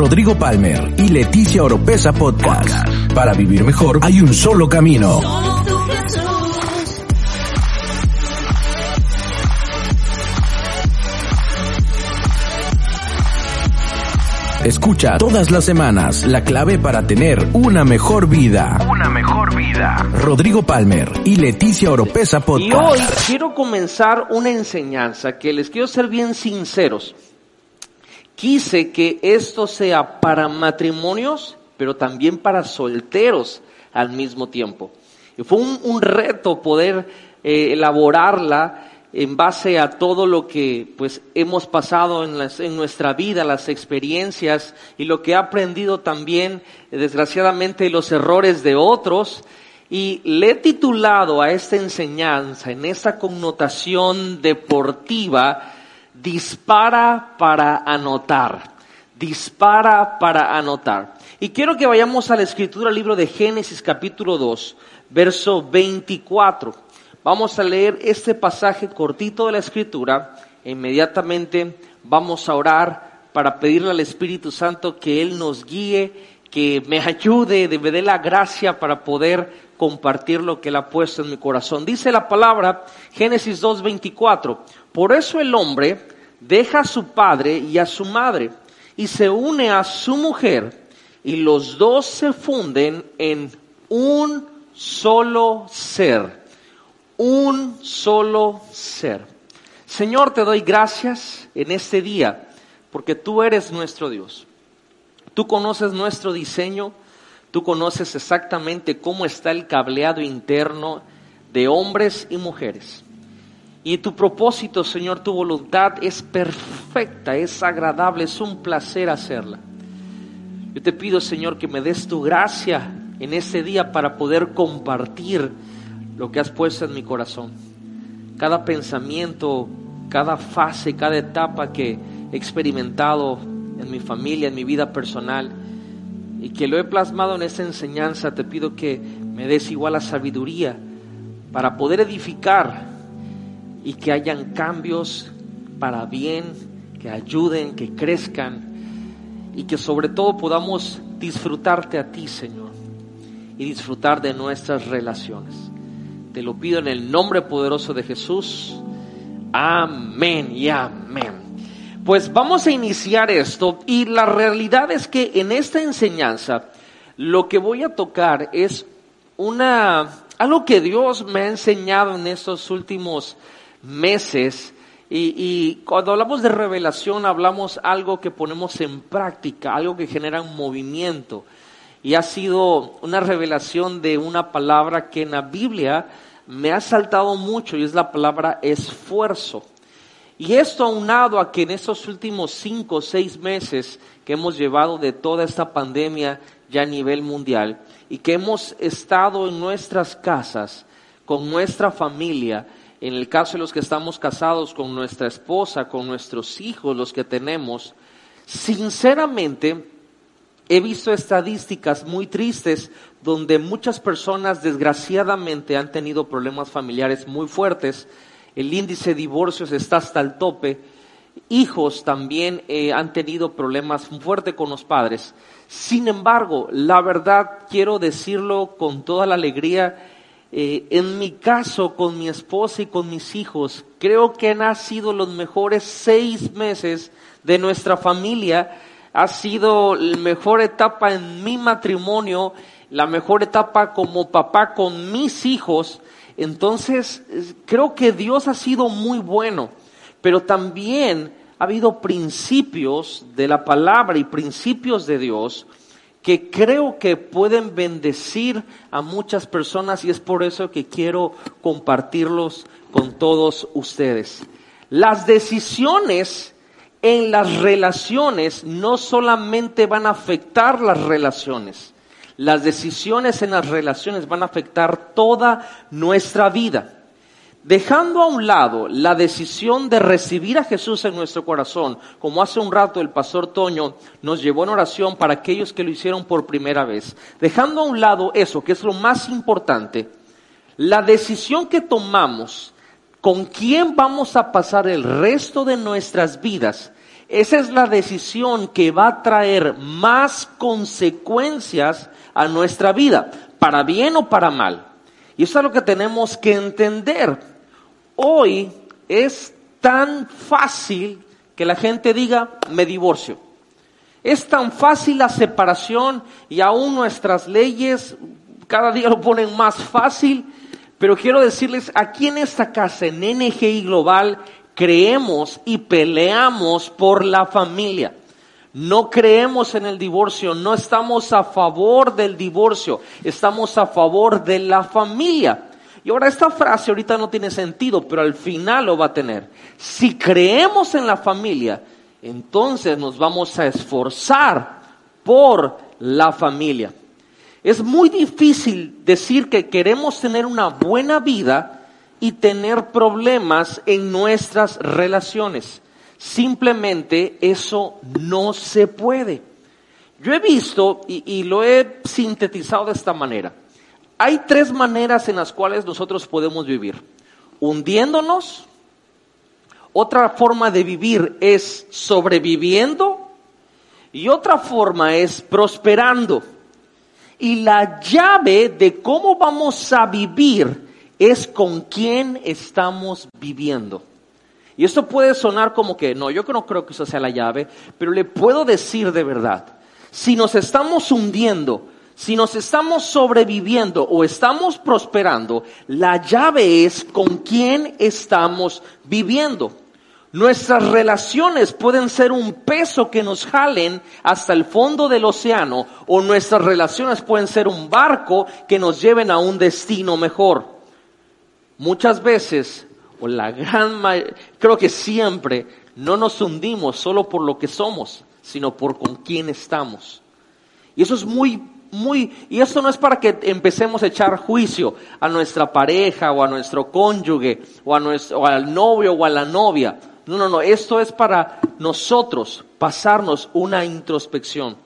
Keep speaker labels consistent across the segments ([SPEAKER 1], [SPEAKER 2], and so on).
[SPEAKER 1] Rodrigo Palmer y Leticia Oropesa Podcast. Para vivir mejor hay un solo camino. Escucha todas las semanas la clave para tener una mejor vida. Una mejor vida. Rodrigo Palmer y Leticia Oropesa Podcast.
[SPEAKER 2] Y hoy quiero comenzar una enseñanza que les quiero ser bien sinceros. Quise que esto sea para matrimonios, pero también para solteros al mismo tiempo. Y fue un, reto poder eh, elaborarla en base a todo lo que pues hemos pasado en, en nuestra vida, las experiencias y lo que he aprendido también, desgraciadamente, de los errores de otros. Y le he titulado a esta enseñanza, en esta connotación deportiva, dispara para anotar. Dispara para anotar. Y quiero que vayamos a la escritura, libro de Génesis capítulo 2, verso 24. Vamos a leer este pasaje cortito de la escritura inmediatamente vamos a orar para pedirle al Espíritu Santo que Él nos guíe, que me ayude, de me dé la gracia para poder compartir lo que Él ha puesto en mi corazón. Dice la palabra, Génesis 2.24, por eso el hombre deja a su padre y a su madre y se une a su mujer y los dos se funden en un solo ser un solo ser. Señor, te doy gracias en este día porque tú eres nuestro Dios. Tú conoces nuestro diseño, tú conoces exactamente cómo está el cableado interno de hombres y mujeres. Y tu propósito, Señor, tu voluntad es perfecta, es agradable, es un placer hacerla. Yo te pido, Señor, que me des tu gracia en este día para poder compartir lo que has puesto en mi corazón. Cada pensamiento, cada fase, cada etapa que he experimentado en mi familia, en mi vida personal, y que lo he plasmado en esta enseñanza, te pido que me des igual la sabiduría para poder edificar y que hayan cambios para bien, que ayuden, que crezcan y que sobre todo podamos disfrutarte a ti, Señor, y disfrutar de nuestras relaciones. Te lo pido en el nombre poderoso de Jesús. Amén y amén. Pues vamos a iniciar esto y la realidad es que en esta enseñanza lo que voy a tocar es una algo que Dios me ha enseñado en estos últimos meses y, y cuando hablamos de revelación hablamos algo que ponemos en práctica, algo que genera un movimiento y ha sido una revelación de una palabra que en la Biblia me ha saltado mucho y es la palabra esfuerzo. Y esto aunado a que en estos últimos cinco o seis meses que hemos llevado de toda esta pandemia ya a nivel mundial y que hemos estado en nuestras casas con nuestra familia, en el caso de los que estamos casados con nuestra esposa, con nuestros hijos, los que tenemos, sinceramente he visto estadísticas muy tristes donde muchas personas desgraciadamente han tenido problemas familiares muy fuertes, el índice de divorcios está hasta el tope, hijos también eh, han tenido problemas fuertes con los padres. Sin embargo, la verdad quiero decirlo con toda la alegría, eh, en mi caso, con mi esposa y con mis hijos, creo que han sido los mejores seis meses de nuestra familia. Ha sido la mejor etapa en mi matrimonio, la mejor etapa como papá con mis hijos. Entonces, creo que Dios ha sido muy bueno, pero también ha habido principios de la palabra y principios de Dios que creo que pueden bendecir a muchas personas y es por eso que quiero compartirlos con todos ustedes. Las decisiones en las relaciones no solamente van a afectar las relaciones, las decisiones en las relaciones van a afectar toda nuestra vida. Dejando a un lado la decisión de recibir a Jesús en nuestro corazón, como hace un rato el pastor Toño nos llevó en oración para aquellos que lo hicieron por primera vez. Dejando a un lado eso, que es lo más importante, la decisión que tomamos con quién vamos a pasar el resto de nuestras vidas esa es la decisión que va a traer más consecuencias a nuestra vida, para bien o para mal. Y eso es lo que tenemos que entender. Hoy es tan fácil que la gente diga, me divorcio. Es tan fácil la separación y aún nuestras leyes cada día lo ponen más fácil, pero quiero decirles, aquí en esta casa, en NGI Global, creemos y peleamos por la familia. No creemos en el divorcio, no estamos a favor del divorcio, estamos a favor de la familia. Y ahora esta frase ahorita no tiene sentido, pero al final lo va a tener. Si creemos en la familia, entonces nos vamos a esforzar por la familia. Es muy difícil decir que queremos tener una buena vida y tener problemas en nuestras relaciones. Simplemente eso no se puede. Yo he visto y, lo he sintetizado de esta manera. Hay tres maneras en las cuales nosotros podemos vivir. Hundiéndonos, otra forma de vivir es sobreviviendo y otra forma es prosperando. Y la llave de cómo vamos a vivir es con quién estamos viviendo. Y esto puede sonar como que, no, yo no creo que eso sea la llave, pero le puedo decir de verdad, si nos estamos hundiendo, si nos estamos sobreviviendo o estamos prosperando, la llave es con quién estamos viviendo. Nuestras relaciones pueden ser un peso que nos jalen hasta el fondo del océano o nuestras relaciones pueden ser un barco que nos lleven a un destino mejor. Muchas veces o la gran mayoría, creo que siempre no nos hundimos solo por lo que somos, sino por con quién estamos. Y eso es muy, muy, y esto no es para que empecemos a echar juicio a nuestra pareja o a nuestro cónyuge o, a nuestro, o al novio o a la novia. No, no, no, esto es para nosotros pasarnos una introspección.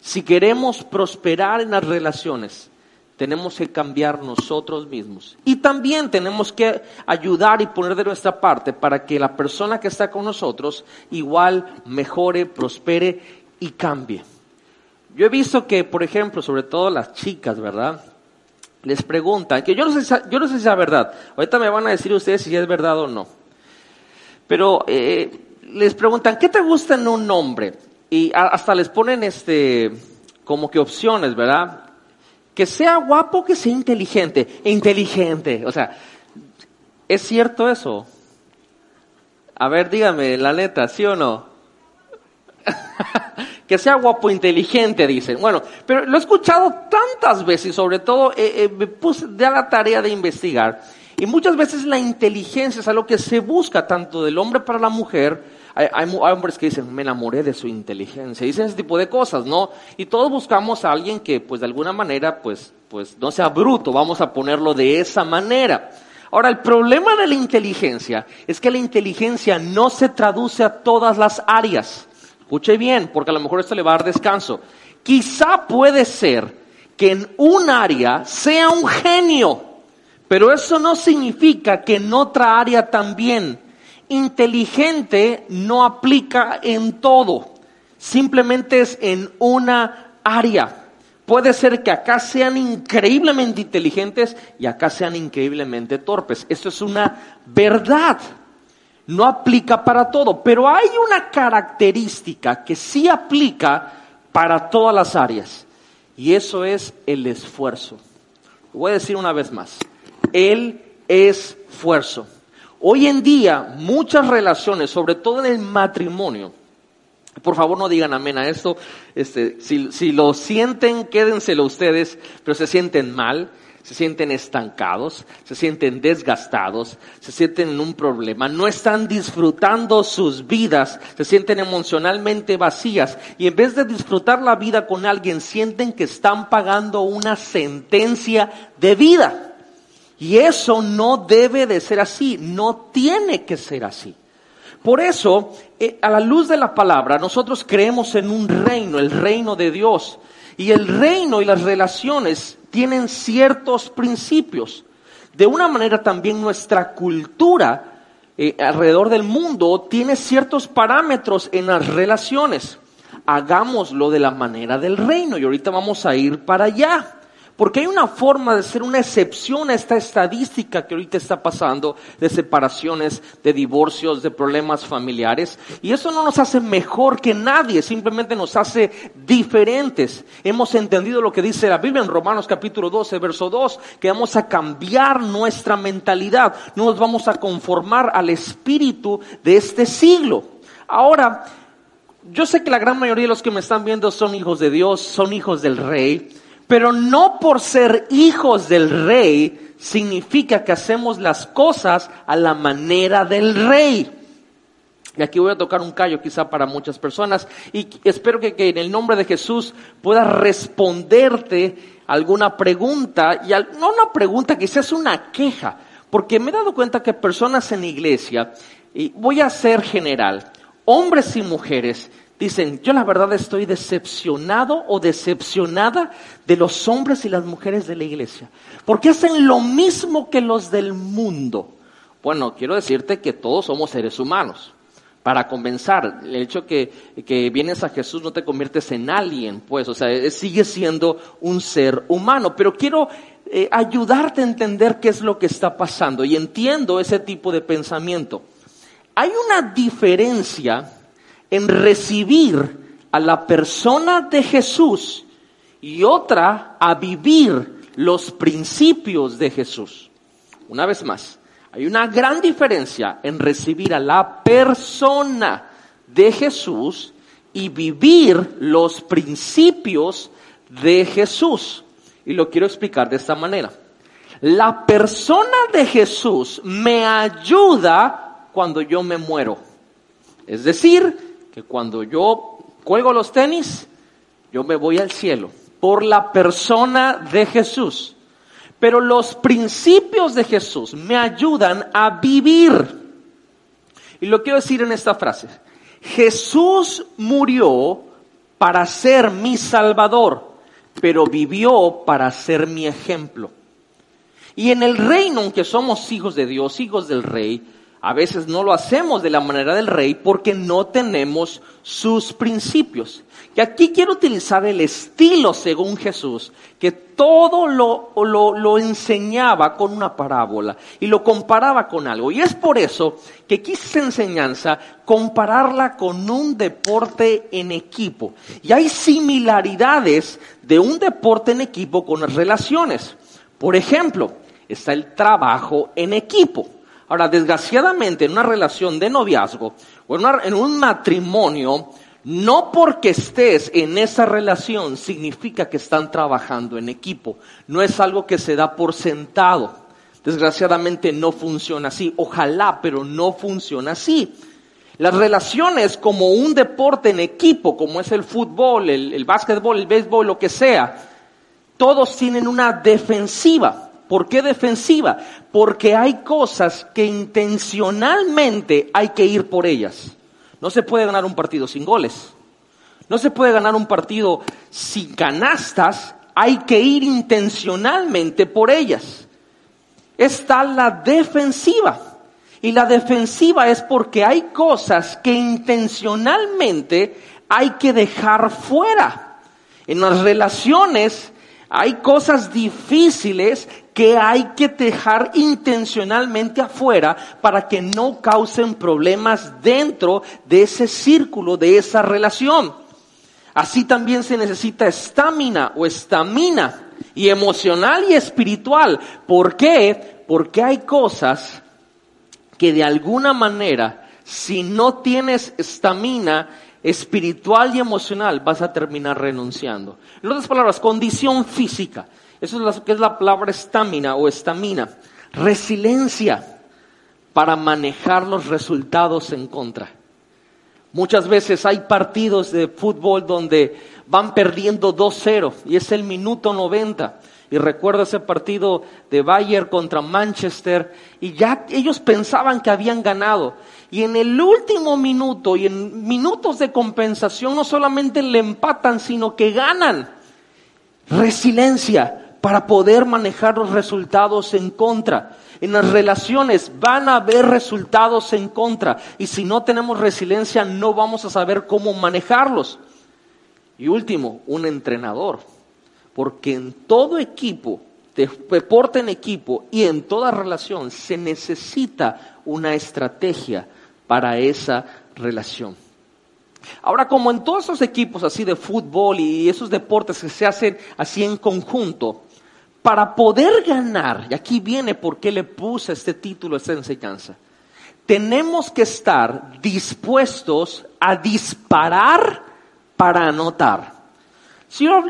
[SPEAKER 2] Si queremos prosperar en las relaciones, tenemos que cambiar nosotros mismos. Y también tenemos que ayudar y poner de nuestra parte para que la persona que está con nosotros igual mejore, prospere y cambie. Yo he visto que, por ejemplo, sobre todo las chicas, ¿verdad? Les preguntan, que yo no sé, yo no sé si es verdad, ahorita me van a decir ustedes si es verdad o no, pero eh, les preguntan, ¿qué te gusta en un hombre? Y hasta les ponen este, como que opciones, ¿verdad? Que sea guapo, que sea inteligente. Inteligente. O sea, ¿es cierto eso? A ver, dígame, la neta, ¿sí o no? que sea guapo, inteligente, dicen. Bueno, pero lo he escuchado tantas veces, y sobre todo eh, eh, me puse de la tarea de investigar. Y muchas veces la inteligencia es algo que se busca tanto del hombre para la mujer, hay, hombres que dicen, me enamoré de su inteligencia, dicen ese tipo de cosas, ¿no? Y todos buscamos a alguien que, pues, de alguna manera, pues, pues, no sea bruto, vamos a ponerlo de esa manera. Ahora, el problema de la inteligencia es que la inteligencia no se traduce a todas las áreas. Escuche bien, porque a lo mejor esto le va a dar descanso. Quizá puede ser que en un área sea un genio, pero eso no significa que en otra área también inteligente no aplica en todo, simplemente es en una área. Puede ser que acá sean increíblemente inteligentes y acá sean increíblemente torpes. Eso es una verdad. No aplica para todo, pero hay una característica que sí aplica para todas las áreas. Y eso es el esfuerzo. voy a decir una vez más. El esfuerzo. Hoy en día, muchas relaciones, sobre todo en el matrimonio, por favor no digan amén a esto, este, si, si lo sienten, quédenselo ustedes, pero se sienten mal, se sienten estancados, se sienten desgastados, se sienten en un problema, no están disfrutando sus vidas, se sienten emocionalmente vacías y en vez de disfrutar la vida con alguien, sienten que están pagando una sentencia de vida. Y eso no debe de ser así, no tiene que ser así. Por eso, eh, a la luz de la palabra, nosotros creemos en un reino, el reino de Dios. Y el reino y las relaciones tienen ciertos principios. De una manera también nuestra cultura eh, alrededor del mundo tiene ciertos parámetros en las relaciones. Hagámoslo de la manera del reino y ahorita vamos a ir para allá. Porque hay una forma de ser una excepción a esta estadística que ahorita está pasando de separaciones, de divorcios, de problemas familiares. Y eso no nos hace mejor que nadie, simplemente nos hace diferentes. Hemos entendido lo que dice la Biblia en Romanos capítulo 12, verso 2, que vamos a cambiar nuestra mentalidad. No nos vamos a conformar al espíritu de este siglo. Ahora, yo sé que la gran mayoría de los que me están viendo son hijos de Dios, son hijos del Rey. Pero no por ser hijos del rey significa que hacemos las cosas a la manera del rey. Y aquí voy a tocar un callo quizá para muchas personas y espero que, en el nombre de Jesús pueda responderte alguna pregunta, y no una pregunta, quizás una queja, porque me he dado cuenta que personas en iglesia, y voy a ser general, hombres y mujeres, Dicen, yo la verdad estoy decepcionado o decepcionada de los hombres y las mujeres de la iglesia, porque hacen lo mismo que los del mundo. Bueno, quiero decirte que todos somos seres humanos. Para comenzar, el hecho que, que vienes a Jesús no te conviertes en alguien, pues, o sea, sigue siendo un ser humano. Pero quiero eh, ayudarte a entender qué es lo que está pasando y entiendo ese tipo de pensamiento. Hay una diferencia en recibir a la persona de Jesús y otra a vivir los principios de Jesús. Una vez más, hay una gran diferencia en recibir a la persona de Jesús y vivir los principios de Jesús. Y lo quiero explicar de esta manera. La persona de Jesús me ayuda cuando yo me muero. Es decir, que cuando yo cuelgo los tenis, yo me voy al cielo por la persona de Jesús. Pero los principios de Jesús me ayudan a vivir. Y lo quiero decir en esta frase. Jesús murió para ser mi salvador, pero vivió para ser mi ejemplo. Y en el reino, aunque somos hijos de Dios, hijos del rey, a veces no lo hacemos de la manera del rey porque no tenemos sus principios. Y aquí quiero utilizar el estilo según Jesús, que todo lo, lo, enseñaba con una parábola y lo comparaba con algo. Y es por eso que quise enseñanza compararla con un deporte en equipo. Y hay similaridades de un deporte en equipo con las relaciones. Por ejemplo, está el trabajo en equipo. Ahora, desgraciadamente, en una relación de noviazgo o en, un matrimonio, no porque estés en esa relación significa que están trabajando en equipo. No es algo que se da por sentado. Desgraciadamente no funciona así. Ojalá, pero no funciona así. Las relaciones como un deporte en equipo, como es el fútbol, el, el básquetbol, el béisbol, lo que sea, todos tienen una defensiva. ¿Por qué defensiva? Porque hay cosas que intencionalmente hay que ir por ellas. No se puede ganar un partido sin goles. No se puede ganar un partido sin canastas. Hay que ir intencionalmente por ellas. Está la defensiva. Y la defensiva es porque hay cosas que intencionalmente hay que dejar fuera. En las relaciones hay cosas difíciles que hay que dejar intencionalmente afuera para que no causen problemas dentro de ese círculo, de esa relación. Así también se necesita estamina o estamina y emocional y espiritual. ¿Por qué? Porque hay cosas que de alguna manera, si no tienes estamina, espiritual y emocional, vas a terminar renunciando. En otras palabras, condición física. Eso es lo que es la palabra estamina o estamina. Resiliencia para manejar los resultados en contra. Muchas veces hay partidos de fútbol donde van perdiendo 2-0 y es el minuto 90. Y recuerdo ese partido de Bayern contra Manchester y ya ellos pensaban que habían ganado y en el último minuto y en minutos de compensación no solamente le empatan, sino que ganan. Resiliencia para poder manejar los resultados en contra. En las relaciones van a haber resultados en contra y si no tenemos resiliencia no vamos a saber cómo manejarlos. Y último, un entrenador, porque en todo equipo, deporte en equipo y en toda relación se necesita una estrategia para esa relación. Ahora, como en todos esos equipos así de fútbol y esos deportes que se hacen así en conjunto, para poder ganar, y aquí viene por qué le puse este título, esta enseñanza, tenemos que estar dispuestos a disparar para anotar. Si yo,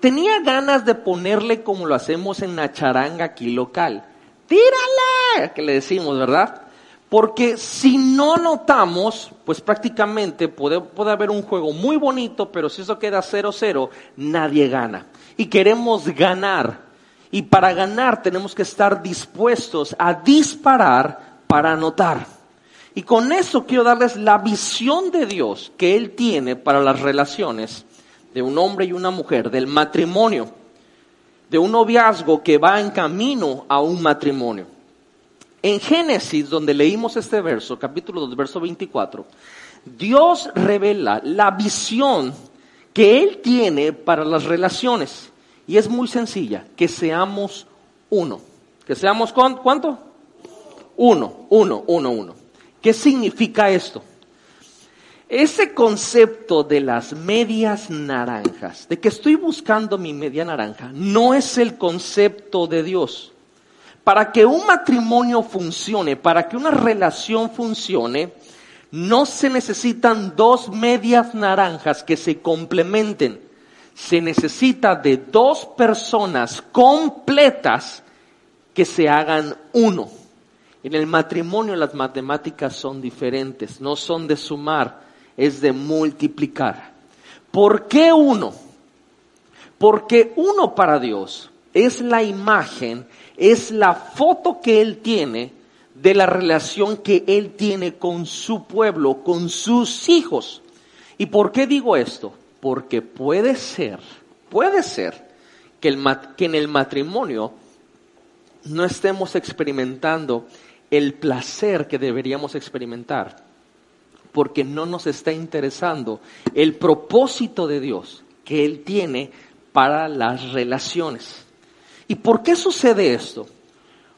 [SPEAKER 2] tenía ganas de ponerle como lo hacemos en la charanga aquí local. ¡Tírale! Que le decimos, ¿verdad? Porque si no notamos, pues prácticamente puede, puede haber un juego muy bonito, pero si eso queda 0-0, nadie gana. Y queremos ganar. Y para ganar tenemos que estar dispuestos a disparar para anotar. Y con eso quiero darles la visión de Dios que Él tiene para las relaciones de un hombre y una mujer, del matrimonio, de un noviazgo que va en camino a un matrimonio. En Génesis, donde leímos este verso, capítulo 2, verso 24, Dios revela la visión que Él tiene para las relaciones. Y es muy sencilla, que seamos uno. ¿Que seamos cuánto? Uno, uno, uno, uno. ¿Qué significa esto? Ese concepto de las medias naranjas, de que estoy buscando mi media naranja, no es el concepto de Dios. Para que un matrimonio funcione, para que una relación funcione, no se necesitan dos medias naranjas que se complementen. Se necesita de dos personas completas que se hagan uno. En el matrimonio las matemáticas son diferentes, no son de sumar, es de multiplicar. ¿Por qué uno? Porque uno para Dios es la imagen es la foto que Él tiene de la relación que Él tiene con su pueblo, con sus hijos. ¿Y por qué digo esto? Porque puede ser, puede ser que, que en el matrimonio no estemos experimentando el placer que deberíamos experimentar, porque no nos está interesando el propósito de Dios que Él tiene para las relaciones. ¿Y por qué sucede esto?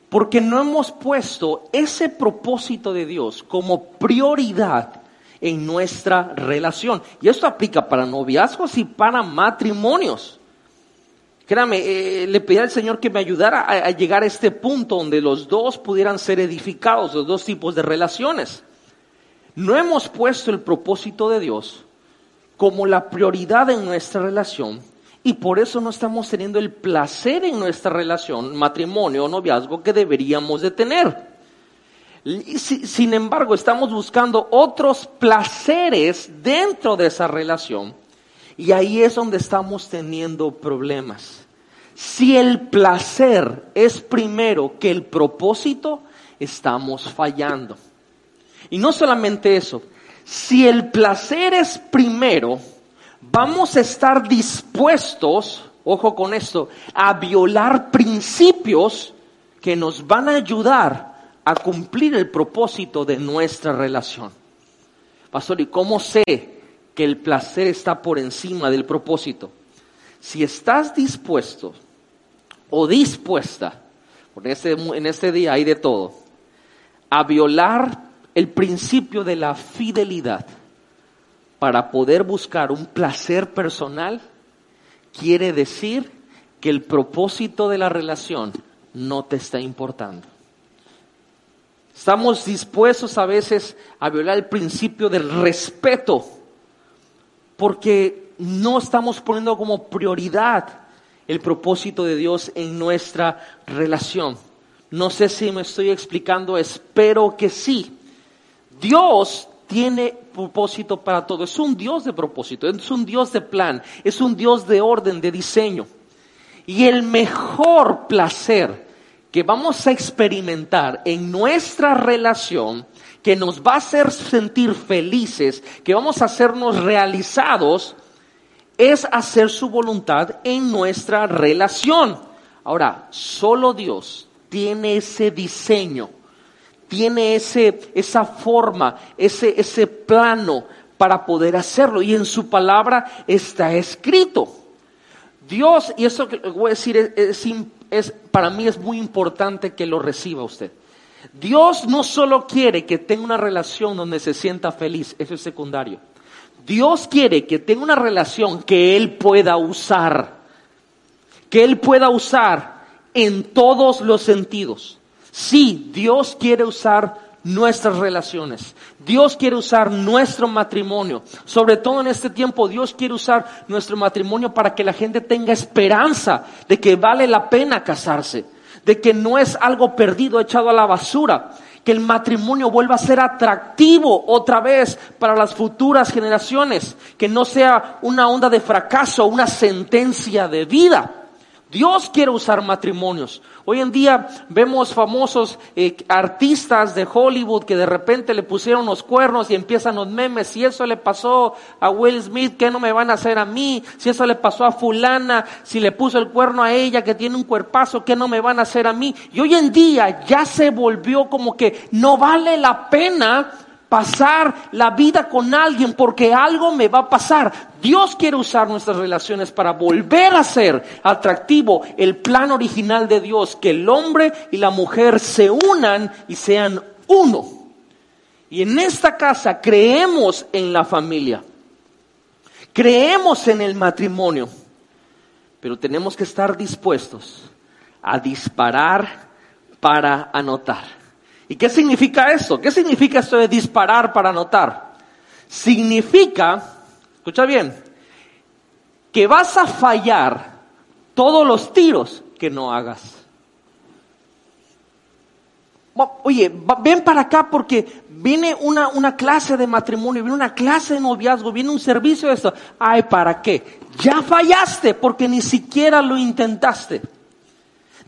[SPEAKER 2] Porque no hemos puesto ese propósito de Dios como prioridad en nuestra relación. Y esto aplica para noviazgos y para matrimonios. Créame, eh, le pedí al Señor que me ayudara a, a llegar a este punto donde los dos pudieran ser edificados, los dos tipos de relaciones. No hemos puesto el propósito de Dios como la prioridad en nuestra relación y por eso no estamos teniendo el placer en nuestra relación, matrimonio o noviazgo que deberíamos de tener. Sin embargo, estamos buscando otros placeres dentro de esa relación y ahí es donde estamos teniendo problemas. Si el placer es primero que el propósito, estamos fallando. Y no solamente eso, si el placer es primero, vamos a estar dispuestos, ojo con esto, a violar principios que nos van a ayudar a cumplir el propósito de nuestra relación. Pastor, ¿y cómo sé que el placer está por encima del propósito? Si estás dispuesto o dispuesta, este, en este día hay de todo, a violar el principio de la fidelidad, para poder buscar un placer personal, quiere decir que el propósito de la relación no te está importando. Estamos dispuestos a veces a violar el principio del respeto porque no estamos poniendo como prioridad el propósito de Dios en nuestra relación. No sé si me estoy explicando, espero que sí. Dios tiene propósito para todo. Es un Dios de propósito, es un Dios de plan, es un Dios de orden, de diseño. Y el mejor placer que vamos a experimentar en nuestra relación, que nos va a hacer sentir felices, que vamos a hacernos realizados, es hacer su voluntad en nuestra relación. Ahora, solo Dios tiene ese diseño, tiene ese, esa forma, ese, ese plano para poder hacerlo. Y en su palabra está escrito. Dios, y eso que voy a decir, es, es, para mí es muy importante que lo reciba usted. Dios no solo quiere que tenga una relación donde se sienta feliz, eso es secundario. Dios quiere que tenga una relación que Él pueda usar, que Él pueda usar en todos los sentidos. Sí, Dios quiere usar nuestras relaciones. Dios quiere usar nuestro matrimonio. Sobre todo en este tiempo, Dios quiere usar nuestro matrimonio para que la gente tenga esperanza de que vale la pena casarse, de que no es algo perdido, echado a la basura, que el matrimonio vuelva a ser atractivo otra vez para las futuras generaciones, que no sea una onda de fracaso, una sentencia de vida. Dios quiere usar matrimonios. Hoy en día vemos famosos eh, artistas de Hollywood que de repente le pusieron los cuernos y empiezan los memes. Si eso le pasó a Will Smith, ¿qué no me van a hacer a mí? Si eso le pasó a fulana, si le puso el cuerno a ella que tiene un cuerpazo, ¿qué no me van a hacer a mí? Y hoy en día ya se volvió como que no vale la pena pasar la vida con alguien porque algo me va a pasar. Dios quiere usar nuestras relaciones para volver a ser atractivo el plan original de Dios, que el hombre y la mujer se unan y sean uno. Y en esta casa creemos en la familia, creemos en el matrimonio, pero tenemos que estar dispuestos a disparar para anotar. ¿Y qué significa esto? ¿Qué significa esto de disparar para anotar? Significa, escucha bien, que vas a fallar todos los tiros que no hagas. Oye, ven para acá porque viene una, una, clase de matrimonio, viene una clase de noviazgo, viene un servicio de esto. Ay, ¿para qué? Ya fallaste porque ni siquiera lo intentaste.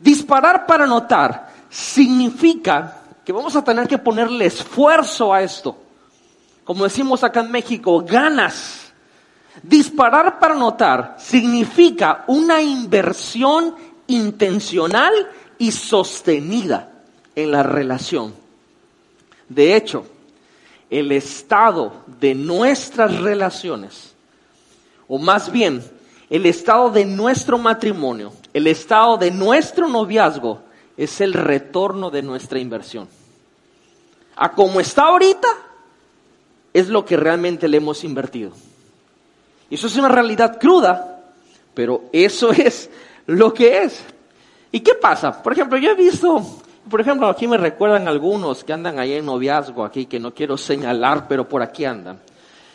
[SPEAKER 2] Disparar para anotar significa que vamos a tener que ponerle esfuerzo a esto. Como decimos acá en México, ganas. Disparar para notar significa una inversión intencional y sostenida en la relación. De hecho, el estado de nuestras relaciones, o más bien el estado de nuestro matrimonio, el estado de nuestro noviazgo, es el retorno de nuestra inversión. A como está ahorita, es lo que realmente le hemos invertido. Y eso es una realidad cruda, pero eso es lo que es. ¿Y qué pasa? Por ejemplo, yo he visto, por ejemplo, aquí me recuerdan algunos que andan ahí en noviazgo, aquí que no quiero señalar, pero por aquí andan.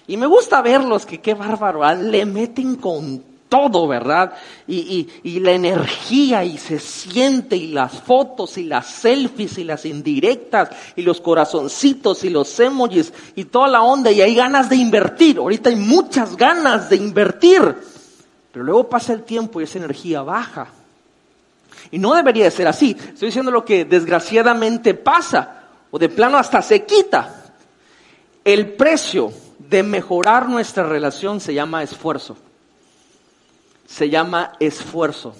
[SPEAKER 2] Y me gusta verlos que qué bárbaro, ah, le meten con todo, ¿verdad? Y, y, la energía y se siente y las fotos y las selfies y las indirectas y los corazoncitos y los emojis y toda la onda y hay ganas de invertir. Ahorita hay muchas ganas de invertir. Pero luego pasa el tiempo y esa energía baja. Y no debería de ser así. Estoy diciendo lo que desgraciadamente pasa o de plano hasta se quita. El precio de mejorar nuestra relación se llama esfuerzo se llama esfuerzo.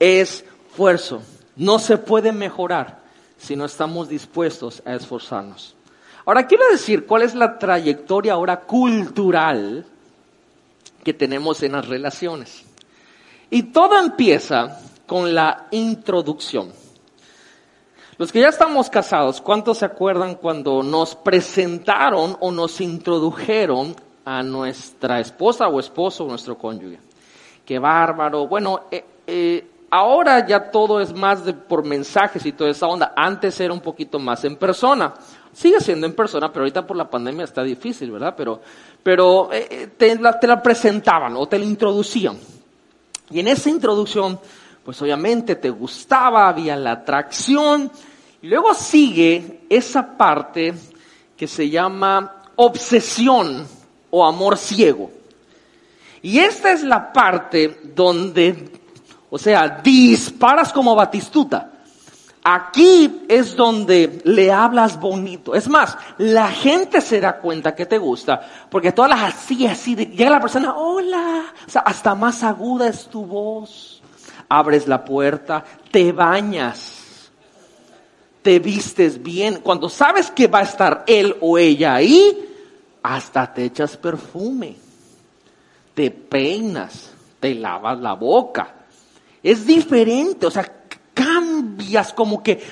[SPEAKER 2] Esfuerzo. No se puede mejorar si no estamos dispuestos a esforzarnos. Ahora quiero decir cuál es la trayectoria ahora cultural que tenemos en las relaciones. Y todo empieza con la introducción. Los que ya estamos casados, ¿cuántos se acuerdan cuando nos presentaron o nos introdujeron a nuestra esposa o esposo o nuestro cónyuge? Qué bárbaro. Bueno, eh, eh, ahora ya todo es más de, por mensajes y toda esa onda. Antes era un poquito más en persona. Sigue siendo en persona, pero ahorita por la pandemia está difícil, ¿verdad? Pero, pero eh, te, la, te la presentaban o te la introducían. Y en esa introducción, pues obviamente te gustaba, había la atracción. Y luego sigue esa parte que se llama obsesión o amor ciego. Y esta es la parte donde, o sea, disparas como batistuta. Aquí es donde le hablas bonito. Es más, la gente se da cuenta que te gusta, porque todas las así, así, llega la persona, hola, o sea, hasta más aguda es tu voz. Abres la puerta, te bañas. te vistes bien, cuando sabes que va a estar él o ella ahí, hasta te echas perfume, te peinas, te lavas la boca. Es diferente, o sea, cambias como que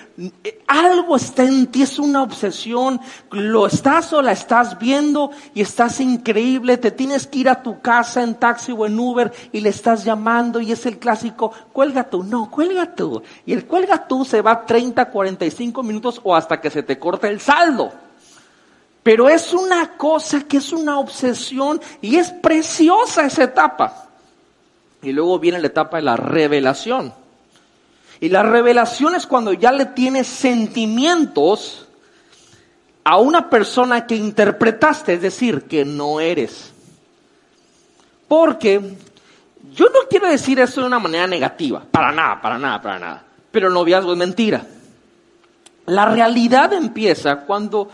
[SPEAKER 2] eh, algo está en ti, es una obsesión, lo estás o la estás viendo y estás increíble, te tienes que ir a tu casa en taxi o en Uber y le estás llamando y es el clásico, cuelga tú, no, cuelga tú. Y el cuelga tú se va 30, 45 minutos o hasta que se te corte el saldo. Pero es una cosa que es una obsesión y es preciosa esa etapa. Y luego viene la etapa de la revelación. Y la revelación es cuando ya le tienes sentimientos a una persona que interpretaste, es decir, que no eres. Porque yo no quiero decir eso de una manera negativa, para nada, para nada, para nada. Pero el noviazgo es mentira. La realidad empieza cuando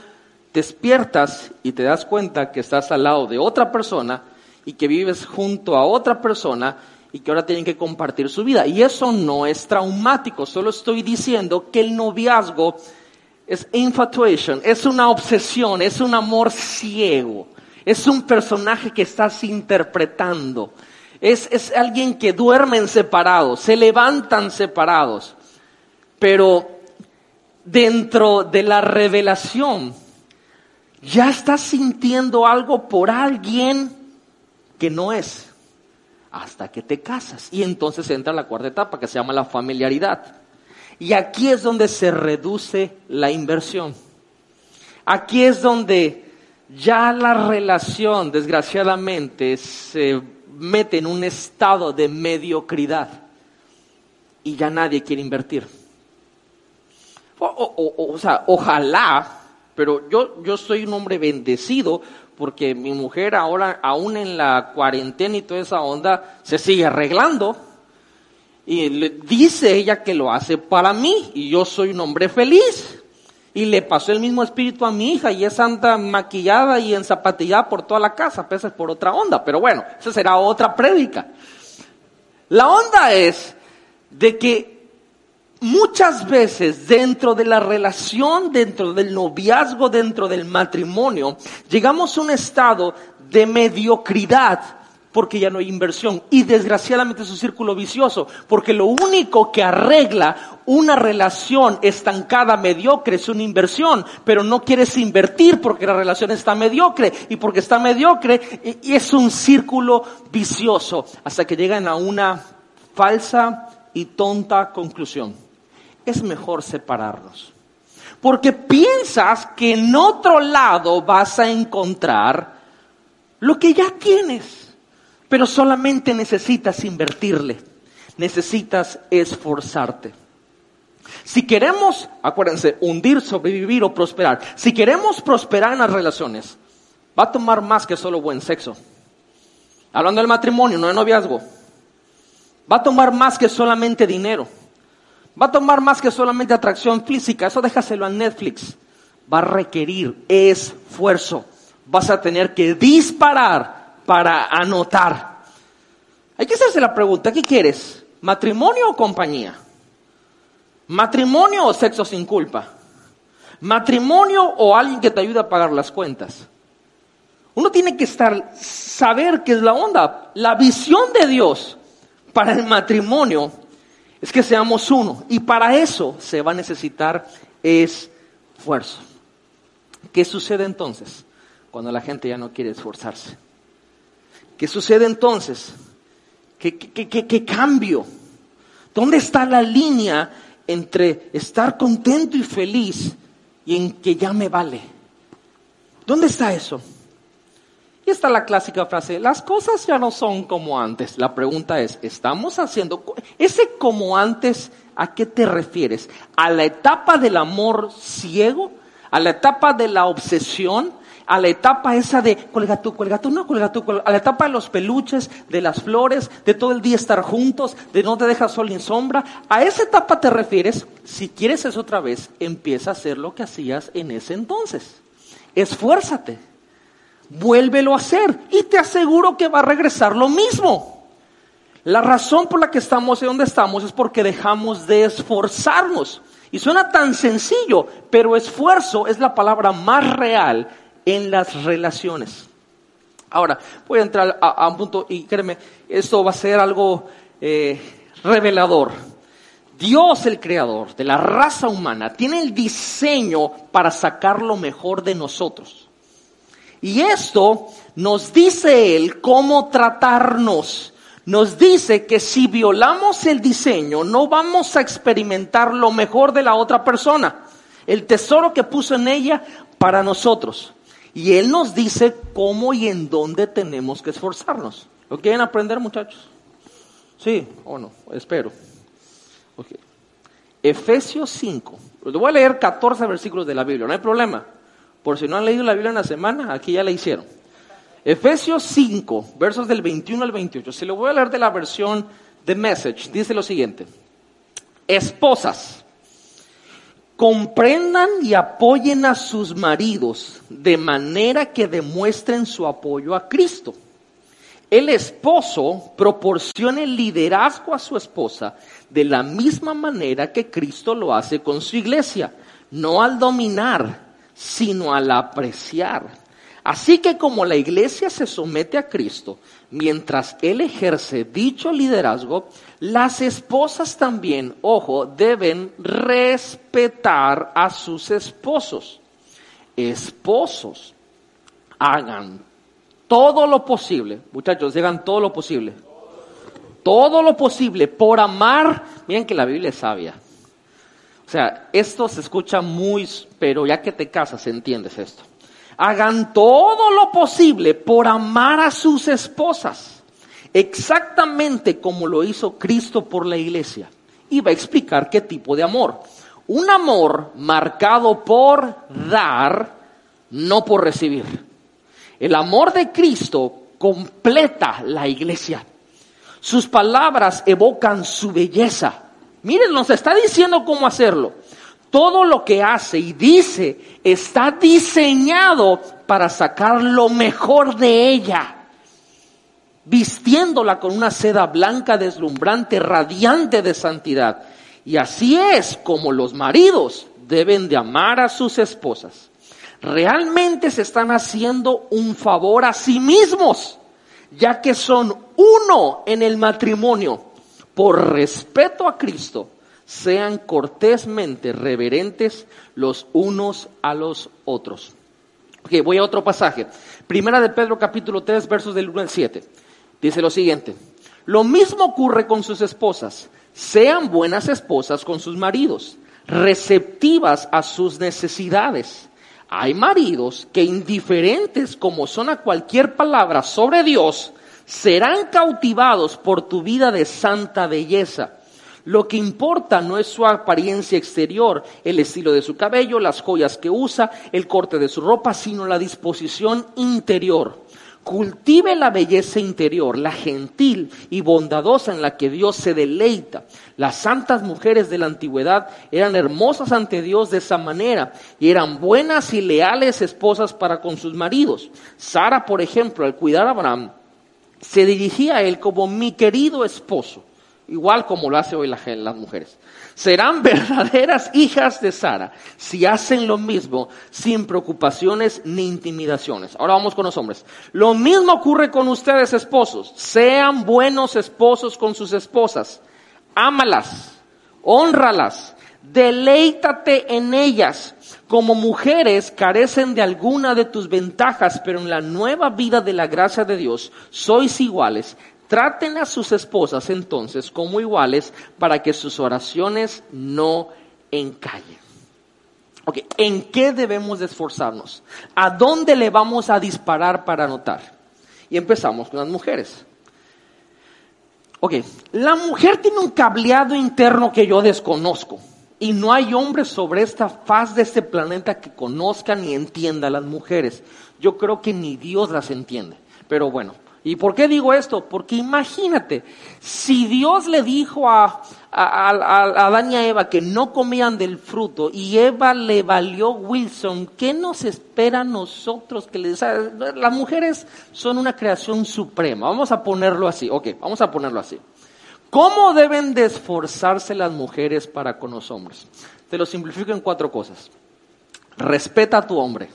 [SPEAKER 2] despiertas y te das cuenta que estás al lado de otra persona y que vives junto a otra persona y que ahora tienen que compartir su vida. Y eso no es traumático, solo estoy diciendo que el noviazgo es infatuation, es una obsesión, es un amor ciego, es un personaje que estás interpretando, es, es alguien que duermen separados, se levantan separados, pero dentro de la revelación ya estás sintiendo algo por alguien que no es hasta que te casas. Y entonces entra la cuarta etapa que se llama la familiaridad. Y aquí es donde se reduce la inversión. Aquí es donde ya la relación, desgraciadamente, se mete en un estado de mediocridad y ya nadie quiere invertir. O, sea, ojalá, pero yo, yo soy un hombre bendecido porque mi mujer ahora, aún en la cuarentena y toda esa onda, se sigue arreglando. Y le dice ella que lo hace para mí y yo soy un hombre feliz. Y le pasó el mismo espíritu a mi hija y es anda maquillada y enzapatillada por toda la casa, a por otra onda. Pero bueno, esa será otra prédica. La onda es de que muchas veces dentro de la relación, dentro del noviazgo, dentro del matrimonio, llegamos a un estado de mediocridad porque ya no hay inversión. Y desgraciadamente es un círculo vicioso, porque lo único que arregla una relación estancada, mediocre, es una inversión, pero no quieres invertir porque la relación está mediocre, y porque está mediocre, y es un círculo vicioso, hasta que llegan a una falsa y tonta conclusión es mejor separarnos. Porque piensas que en otro lado vas a encontrar lo que ya tienes, pero solamente necesitas invertirle, necesitas esforzarte. Si queremos, acuérdense, hundir, sobrevivir o prosperar, si queremos prosperar en las relaciones, va a tomar más que solo buen sexo. Hablando del matrimonio, no de noviazgo. Va a tomar más que solamente dinero. Va a tomar más que solamente atracción física, eso déjaselo a Netflix. Va a requerir esfuerzo. Vas a tener que disparar para anotar. Hay que hacerse la pregunta, ¿qué quieres? ¿Matrimonio o compañía? ¿Matrimonio o sexo sin culpa? ¿Matrimonio o alguien que te ayude a pagar las cuentas? Uno tiene que estar, saber qué es la onda. La visión de Dios para el matrimonio es que seamos uno. Y para eso se va a necesitar esfuerzo. ¿Qué sucede entonces cuando la gente ya no quiere esforzarse? ¿Qué sucede entonces? ¿Qué, qué, cambio? ¿Dónde está la línea entre estar contento y feliz y en que ya me vale? ¿Dónde está eso? Y está la clásica frase, las cosas ya no son como antes. La pregunta es, ¿estamos haciendo ese como antes? ¿A qué te refieres? ¿A la etapa del amor ciego? ¿A la etapa de la obsesión? ¿A la etapa esa de cuelga tú, cuelga tú, no cuelga tú, a la etapa de los peluches, de las flores, de todo el día estar juntos, de no te dejas sol ni sombra? ¿A esa etapa te refieres? Si quieres eso otra vez, empieza a hacer lo que hacías en ese entonces. Esfuérzate vuélvelo a hacer y te aseguro que va a regresar lo mismo. La razón por la que estamos en donde estamos es porque dejamos de esforzarnos. Y suena tan sencillo, pero esfuerzo es la palabra más real en las relaciones. Ahora, voy a entrar a, un punto y créeme, esto va a ser algo eh, revelador. Dios, el creador de la raza humana, tiene el diseño para sacar lo mejor de nosotros. Y esto nos dice Él cómo tratarnos. Nos dice que si violamos el diseño, no vamos a experimentar lo mejor de la otra persona, el tesoro que puso en ella para nosotros. Y Él nos dice cómo y en dónde tenemos que esforzarnos. ¿Lo quieren aprender, muchachos? Sí o no, espero. Efesios 5. Les voy a leer 14 versículos de la Biblia, no hay problema. Por si no han leído la Biblia en la semana, aquí ya la hicieron. Efesios 5, versos del 21 al 28. Se lo voy a leer de la versión de Message. Dice lo siguiente. Esposas comprendan y apoyen a sus maridos de manera que demuestren su apoyo a Cristo. El esposo proporcione liderazgo a su esposa de la misma manera que Cristo lo hace con su iglesia, no al dominar, sino al apreciar Así que como la iglesia se somete a Cristo, mientras Él ejerce dicho liderazgo, las esposas también, ojo, deben respetar a sus esposos. Esposos, hagan todo lo posible, muchachos, hagan todo lo posible. Todo lo posible por amar. Miren que la Biblia es sabia. O sea, esto se escucha muy, pero ya que te casas entiendes esto hagan todo lo posible por amar a sus esposas, exactamente como lo hizo Cristo por la iglesia. Y va a explicar qué tipo de amor. Un amor marcado por dar, no por recibir. El amor de Cristo completa la iglesia. Sus palabras evocan su belleza. Miren, nos está diciendo cómo hacerlo todo lo que hace y dice está diseñado para sacar lo mejor de ella, vistiéndola con una seda blanca deslumbrante, radiante de santidad. Y así es como los maridos deben de amar a sus esposas. Realmente se están haciendo un favor a sí mismos, ya que son uno en el matrimonio por respeto a Cristo sean cortésmente reverentes los unos a los otros. Ok, voy a otro pasaje. Primera de Pedro capítulo 3 versos del 1 al 7. Dice lo siguiente. Lo mismo ocurre con sus esposas. Sean buenas esposas con sus maridos, receptivas a sus necesidades. Hay maridos que indiferentes como son a cualquier palabra sobre Dios, serán cautivados por tu vida de santa belleza lo que importa no es su apariencia exterior, el estilo de su cabello, las joyas que usa, el corte de su ropa, sino la disposición interior. Cultive la belleza interior, la gentil y bondadosa en la que Dios se deleita. Las santas mujeres de la antigüedad eran hermosas ante Dios de esa manera y eran buenas y leales esposas para con sus maridos. Sara, por ejemplo, al cuidar a Abraham, se dirigía a él como mi querido esposo igual como lo hace hoy las mujeres. Serán verdaderas hijas de Sara si hacen lo mismo sin preocupaciones ni intimidaciones. Ahora vamos con los hombres. Lo mismo ocurre con ustedes esposos. Sean buenos esposos con sus esposas. Ámalas, honralas, deleítate en ellas. Como mujeres carecen de alguna de tus ventajas, pero en la nueva vida de la gracia de Dios sois iguales Traten a sus esposas entonces como iguales para que sus oraciones no encallen. Ok, ¿en qué debemos de esforzarnos? ¿A dónde le vamos a disparar para anotar? Y empezamos con las mujeres. Ok, la mujer tiene un cableado interno que yo desconozco. Y no hay hombres sobre esta faz de este planeta que conozcan y entienda a las mujeres. Yo creo que ni Dios las entiende. Pero bueno, ¿Y por qué digo esto? Porque imagínate, si Dios le dijo a, a, Adán y a Eva que no comían del fruto y Eva le valió Wilson, ¿qué nos espera a nosotros? Que las mujeres son una creación suprema, vamos a ponerlo así, ok, vamos a ponerlo así. ¿Cómo deben de esforzarse las mujeres para con los hombres? Te lo simplifico en cuatro cosas. Respeta a tu hombre.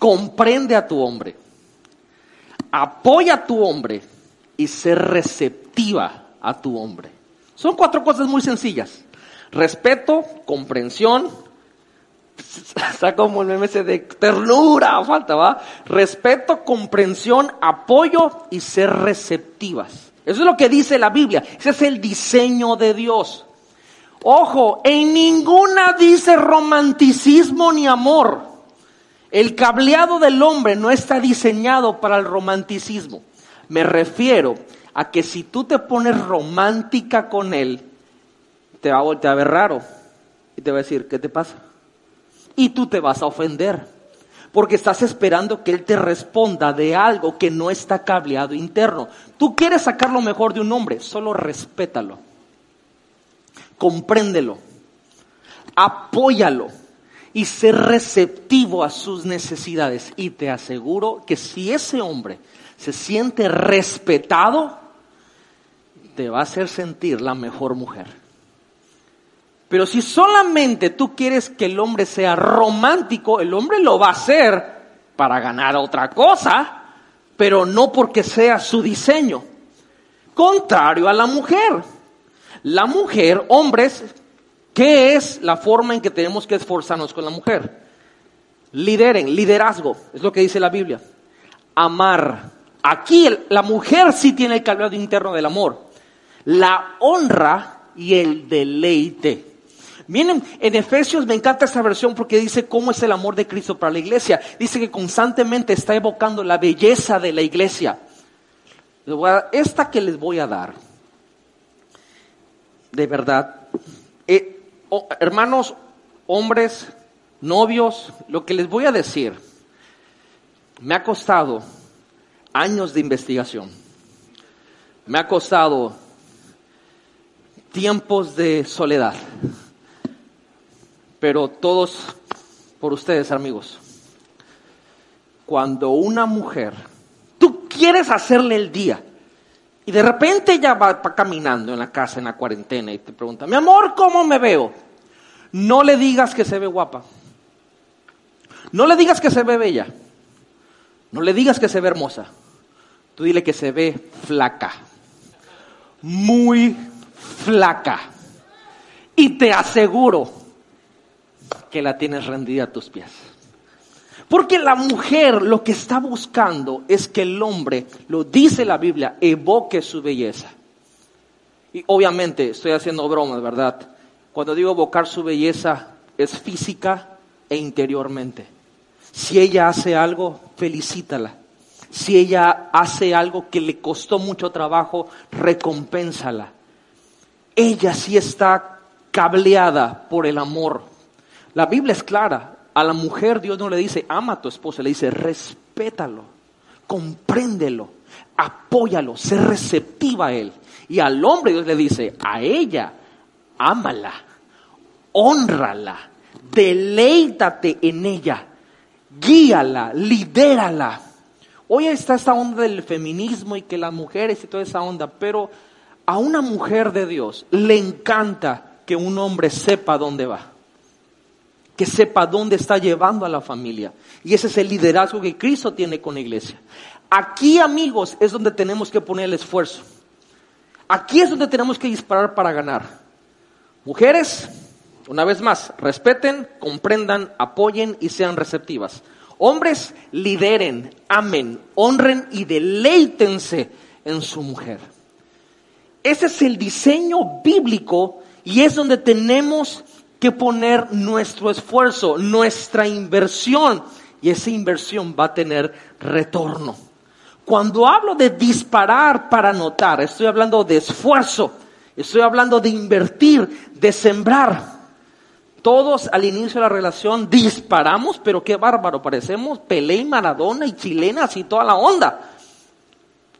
[SPEAKER 2] Comprende a tu hombre. Apoya a tu hombre y sé receptiva a tu hombre. Son cuatro cosas muy sencillas. Respeto, comprensión, está como el meme de ternura, falta, ¿va? Respeto, comprensión, apoyo y ser receptivas. Eso es lo que dice la Biblia. Ese es el diseño de Dios. Ojo, en ninguna dice romanticismo ni amor. El cableado del hombre no está diseñado para el romanticismo. Me refiero a que si tú te pones romántica con él, te va a voltear a ver raro y te va a decir, ¿qué te pasa? Y tú te vas a ofender, porque estás esperando que él te responda de algo que no está cableado interno. Tú quieres sacar lo mejor de un hombre, solo respétalo, compréndelo, apóyalo y ser receptivo a sus necesidades. Y te aseguro que si ese hombre se siente respetado, te va a hacer sentir la mejor mujer. Pero si solamente tú quieres que el hombre sea romántico, el hombre lo va a hacer para ganar otra cosa, pero no porque sea su diseño. Contrario a la mujer. La mujer, hombres, ¿qué es la forma en que tenemos que esforzarnos con la mujer? Lideren, liderazgo, es lo que dice la Biblia. Amar, Aquí la mujer sí tiene el calado interno del amor. La honra y el deleite. Miren, en Efesios me encanta esta versión porque dice cómo es el amor de Cristo para la iglesia. Dice que constantemente está evocando la belleza de la iglesia. Esta que les voy a dar, de verdad, eh, hermanos, hombres, novios, lo que les voy a decir, me ha costado años de investigación. Me ha costado tiempos de soledad. Pero todos por ustedes, amigos. Cuando una mujer, tú quieres hacerle el día, y de repente ella va caminando en la casa en la cuarentena y te pregunta, mi amor, ¿cómo me veo? No le digas que se ve guapa. No le digas que se ve bella. No le digas que se ve hermosa. Tú dile que se ve flaca. Muy flaca. Y te aseguro que la tienes rendida a tus pies. Porque la mujer lo que está buscando es que el hombre, lo dice la Biblia, evoque su belleza. Y obviamente estoy haciendo bromas, ¿verdad? Cuando digo evocar su belleza es física e interiormente. Si ella hace algo, felicítala. Si ella hace algo que le costó mucho trabajo, recompénsala. Ella sí está cableada por el amor. La Biblia es clara. A la mujer Dios no le dice, ama a tu esposo, le dice, respétalo, compréndelo, apóyalo, sé receptiva a él. Y al hombre Dios le dice, a ella, ámala, honrala, deleítate en ella guíala, lidérala. Hoy está esta onda del feminismo y que las mujeres y toda esa onda, pero a una mujer de Dios le encanta que un hombre sepa dónde va, que sepa dónde está llevando a la familia. Y ese es el liderazgo que Cristo tiene con la iglesia. Aquí, amigos, es donde tenemos que poner el esfuerzo. Aquí es donde tenemos que disparar para ganar. Mujeres, una vez más, respeten, comprendan, apoyen y sean receptivas. Hombres, lideren, amen, honren y deleítense en su mujer. Ese es el diseño bíblico y es donde tenemos que poner nuestro esfuerzo, nuestra inversión. Y esa inversión va a tener retorno. Cuando hablo de disparar para anotar, estoy hablando de esfuerzo, estoy hablando de invertir, de sembrar. Todos al inicio de la relación disparamos, pero qué bárbaro, parecemos Pelé y Maradona y chilenas y toda la onda.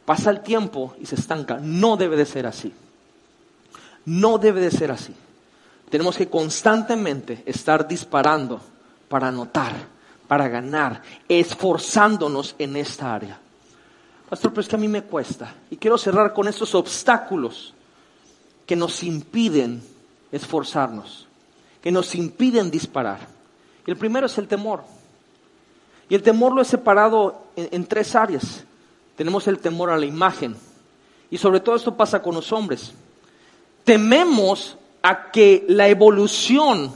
[SPEAKER 2] Pasa el tiempo y se estanca. No debe de ser así. No debe de ser así. Tenemos que constantemente estar disparando para anotar, para ganar, esforzándonos en esta área. Pastor, pero es que a mí me cuesta. Y quiero cerrar con estos obstáculos que nos impiden esforzarnos, que nos impiden disparar. Y el primero es el temor. Y el temor lo he separado en, en tres áreas. Tenemos el temor a la imagen. Y sobre todo esto pasa con los hombres. Tememos a que la evolución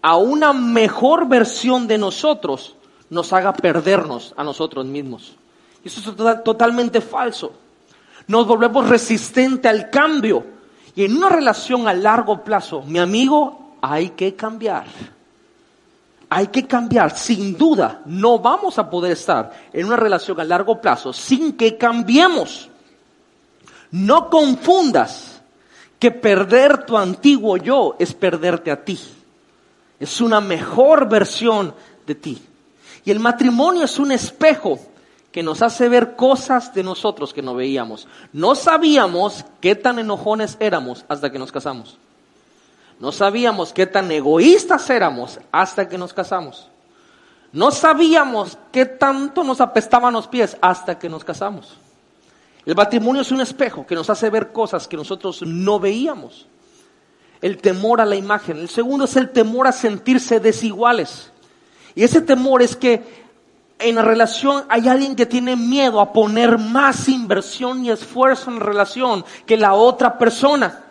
[SPEAKER 2] a una mejor versión de nosotros nos haga perdernos a nosotros mismos. Eso es totalmente falso. Nos volvemos resistentes al cambio. Y en una relación a largo plazo, mi amigo, hay que cambiar. Hay que cambiar. Sin duda, no vamos a poder estar en una relación a largo plazo sin que cambiemos. No confundas que perder tu antiguo yo es perderte a ti. Es una mejor versión de ti. Y el matrimonio es un espejo que nos hace ver cosas de nosotros que no veíamos. No sabíamos qué tan enojones éramos hasta que nos casamos. No sabíamos qué tan egoístas éramos hasta que nos casamos. No sabíamos qué tanto nos apestaban los pies hasta que nos casamos. El matrimonio es un espejo que nos hace ver cosas que nosotros no veíamos. El temor a la imagen. El segundo es el temor a sentirse desiguales. Y ese temor es que en la relación hay alguien que tiene miedo a poner más inversión y esfuerzo en relación que la otra persona.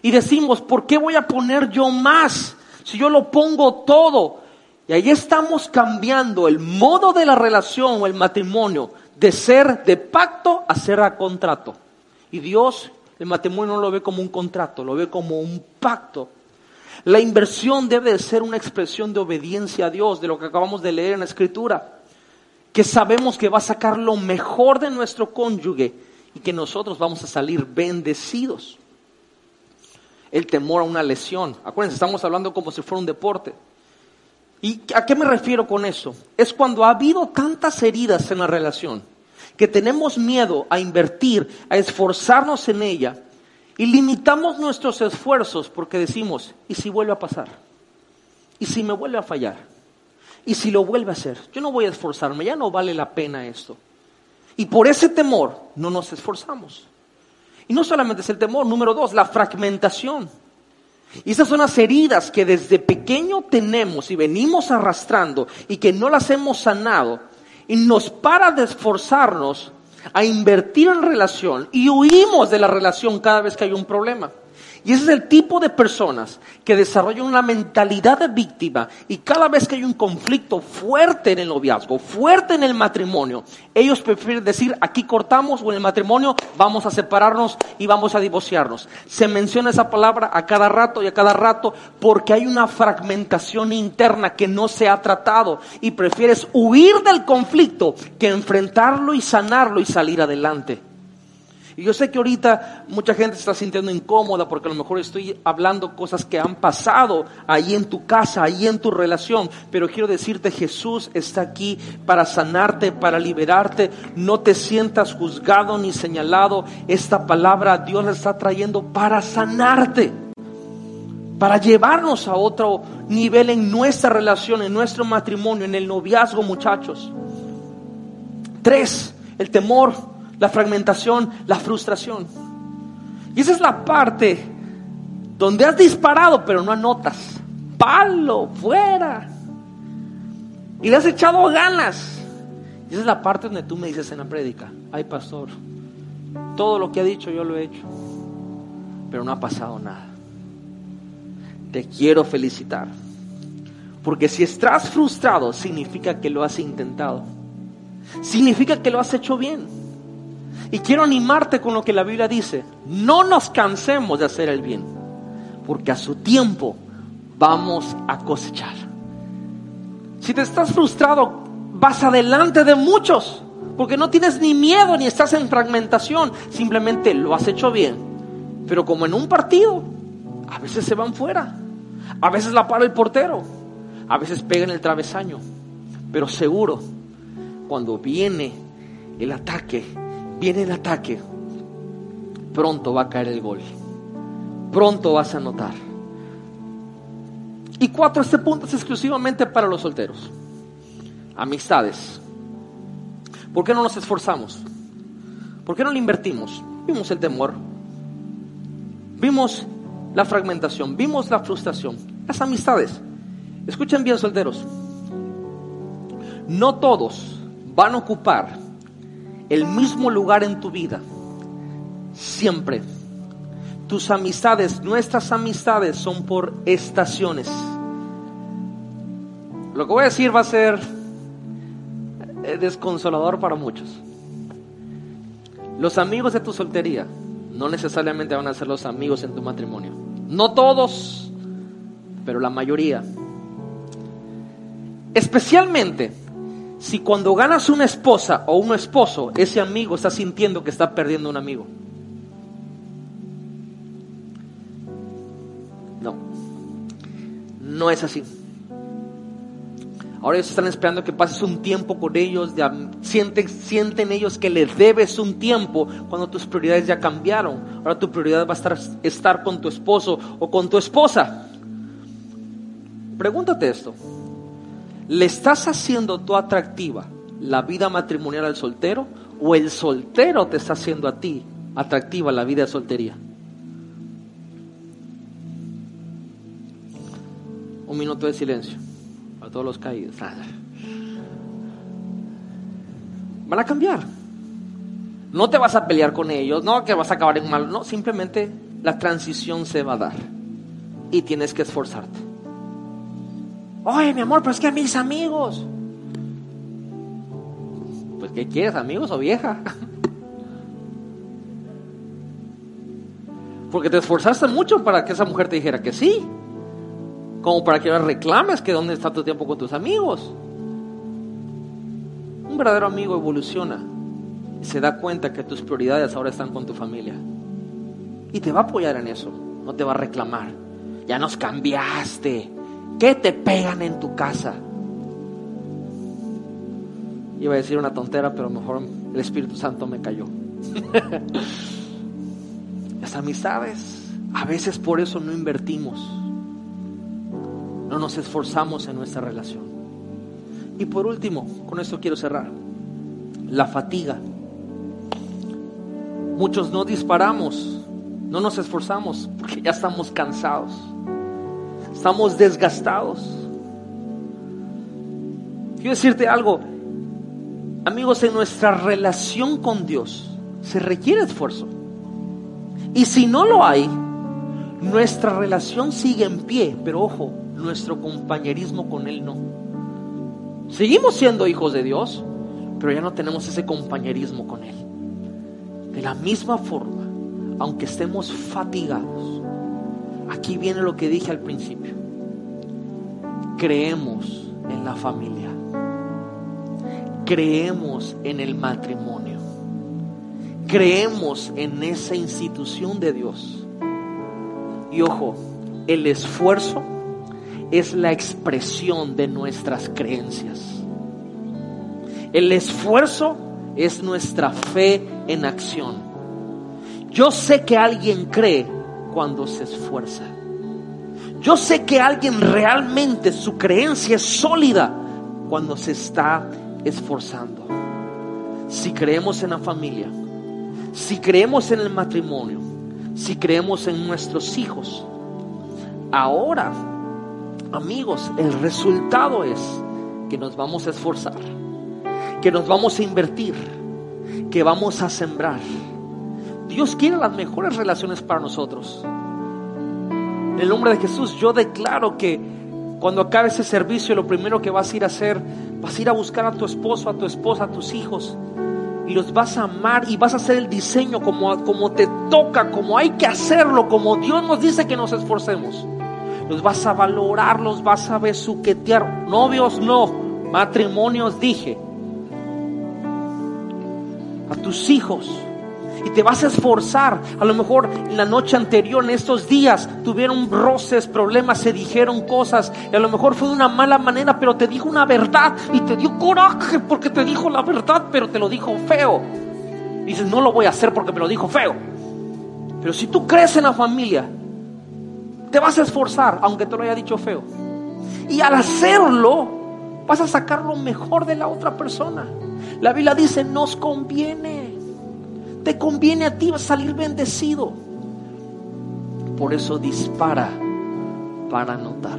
[SPEAKER 2] Y decimos, ¿por qué voy a poner yo más si yo lo pongo todo? Y ahí estamos cambiando el modo de la relación o el matrimonio de ser de pacto a ser a contrato. Y Dios el matrimonio no lo ve como un contrato, lo ve como un pacto. La inversión debe de ser una expresión de obediencia a Dios, de lo que acabamos de leer en la Escritura que sabemos que va a sacar lo mejor de nuestro cónyuge y que nosotros vamos a salir bendecidos. El temor a una lesión. Acuérdense, estamos hablando como si fuera un deporte. ¿Y a qué me refiero con eso? Es cuando ha habido tantas heridas en la relación que tenemos miedo a invertir, a esforzarnos en ella y limitamos nuestros esfuerzos porque decimos, ¿y si vuelve a pasar? ¿Y si me vuelve a fallar? ¿Y si lo vuelve a hacer? Yo no voy a esforzarme, ya no vale la pena esto. Y por ese temor no nos esforzamos. Y no solamente es el temor, número dos, la fragmentación. Y esas son las heridas que desde pequeño tenemos y venimos arrastrando y que no las hemos sanado. Y nos para de esforzarnos a invertir en relación y huimos de la relación cada vez que hay un problema. Y ese es el tipo de personas que desarrollan una mentalidad de víctima y cada vez que hay un conflicto fuerte en el noviazgo, fuerte en el matrimonio, ellos prefieren decir aquí cortamos o en el matrimonio vamos a separarnos y vamos a divorciarnos. Se menciona esa palabra a cada rato y a cada rato porque hay una fragmentación interna que no se ha tratado y prefieres huir del conflicto que enfrentarlo y sanarlo y salir adelante. Y yo sé que ahorita mucha gente se está sintiendo incómoda porque a lo mejor estoy hablando cosas que han pasado ahí en tu casa, ahí en tu relación, pero quiero decirte, Jesús está aquí para sanarte, para liberarte. No te sientas juzgado ni señalado. Esta palabra Dios la está trayendo para sanarte, para llevarnos a otro nivel en nuestra relación, en nuestro matrimonio, en el noviazgo, muchachos. Tres, el temor la fragmentación, la frustración. Y esa es la parte donde has disparado pero no anotas. Palo, fuera. Y le has echado ganas. Y esa es la parte donde tú me dices en la prédica, ay pastor, todo lo que ha dicho yo lo he hecho, pero no ha pasado nada. Te quiero felicitar. Porque si estás frustrado, significa que lo has intentado. Significa que lo has hecho bien. Y quiero animarte con lo que la Biblia dice. No nos cansemos de hacer el bien, porque a su tiempo vamos a cosechar. Si te estás frustrado, vas adelante de muchos, porque no tienes ni miedo ni estás en fragmentación, simplemente lo has hecho bien. Pero como en un partido, a veces se van fuera, a veces la para el portero, a veces pegan el travesaño, pero seguro, cuando viene el ataque, viene el ataque, pronto va a caer el gol. Pronto vas a notar. Y cuatro, este punto es exclusivamente para los solteros. Amistades. ¿Por qué no nos esforzamos? ¿Por qué no lo invertimos? Vimos el temor, vimos la fragmentación, vimos la frustración, las amistades. Escuchen bien, solteros. No todos van a ocupar el mismo lugar en tu vida. Siempre. Tus amistades, nuestras amistades son por estaciones. Lo que voy a decir va a ser eh, desconsolador para muchos. Los amigos de tu soltería no necesariamente van a ser los amigos en tu matrimonio. No todos, pero la mayoría. Especialmente si cuando ganas una esposa o un esposo, ese amigo está sintiendo que está perdiendo un amigo. No, no es así. Ahora ellos están esperando que pases un tiempo con ellos, sienten, sienten ellos que les debes un tiempo cuando tus prioridades ya cambiaron. Ahora tu prioridad va a estar, estar con tu esposo o con tu esposa. Pregúntate esto. ¿Le estás haciendo tú atractiva la vida matrimonial al soltero o el soltero te está haciendo a ti atractiva la vida de soltería? Un minuto de silencio para todos los caídos. Van a cambiar. No te vas a pelear con ellos, no que vas a acabar en mal, no, simplemente la transición se va a dar y tienes que esforzarte. Oye, mi amor, pero es que a mis amigos. Pues, ¿qué quieres, amigos o vieja? Porque te esforzaste mucho para que esa mujer te dijera que sí. Como para que ahora reclames que dónde está tu tiempo con tus amigos. Un verdadero amigo evoluciona y se da cuenta que tus prioridades ahora están con tu familia. Y te va a apoyar en eso, no te va a reclamar. Ya nos cambiaste, qué te pegan en tu casa? Iba a decir una tontera, pero mejor el Espíritu Santo me cayó. Las amistades, a veces por eso no invertimos. No nos esforzamos en nuestra relación. Y por último, con esto quiero cerrar. La fatiga. Muchos no disparamos, no nos esforzamos porque ya estamos cansados. Estamos desgastados. Quiero decirte algo, amigos, en nuestra relación con Dios se requiere esfuerzo. Y si no lo hay, nuestra relación sigue en pie, pero ojo, nuestro compañerismo con Él no. Seguimos siendo hijos de Dios, pero ya no tenemos ese compañerismo con Él. De la misma forma, aunque estemos fatigados, Aquí viene lo que dije al principio. Creemos en la familia. Creemos en el matrimonio. Creemos en esa institución de Dios. Y ojo, el esfuerzo es la expresión de nuestras creencias. El esfuerzo es nuestra fe en acción. Yo sé que alguien cree cuando se esfuerza. Yo sé que alguien realmente su creencia es sólida cuando se está esforzando. Si creemos en la familia, si creemos en el matrimonio, si creemos en nuestros hijos, ahora, amigos, el resultado es que nos vamos a esforzar, que nos vamos a invertir, que vamos a sembrar Dios quiere las mejores relaciones para nosotros. En el nombre de Jesús, yo declaro que cuando acabe ese servicio, lo primero que vas a ir a hacer, vas a ir a buscar a tu esposo, a tu esposa, a tus hijos. Y los vas a amar y vas a hacer el diseño como, como te toca, como hay que hacerlo, como Dios nos dice que nos esforcemos. Los vas a valorar, los vas a besuquetear. Novios no, matrimonios dije. A tus hijos y te vas a esforzar. A lo mejor en la noche anterior, en estos días, tuvieron roces, problemas, se dijeron cosas. Y a lo mejor fue de una mala manera, pero te dijo una verdad y te dio coraje porque te dijo la verdad, pero te lo dijo feo. dices, no lo voy a hacer porque me lo dijo feo. Pero si tú crees en la familia, te vas a esforzar, aunque te lo haya dicho feo. Y al hacerlo, vas a sacar lo mejor de la otra persona. La Biblia dice, nos conviene Te conviene a ti salir bendecido. Por eso dispara para anotar.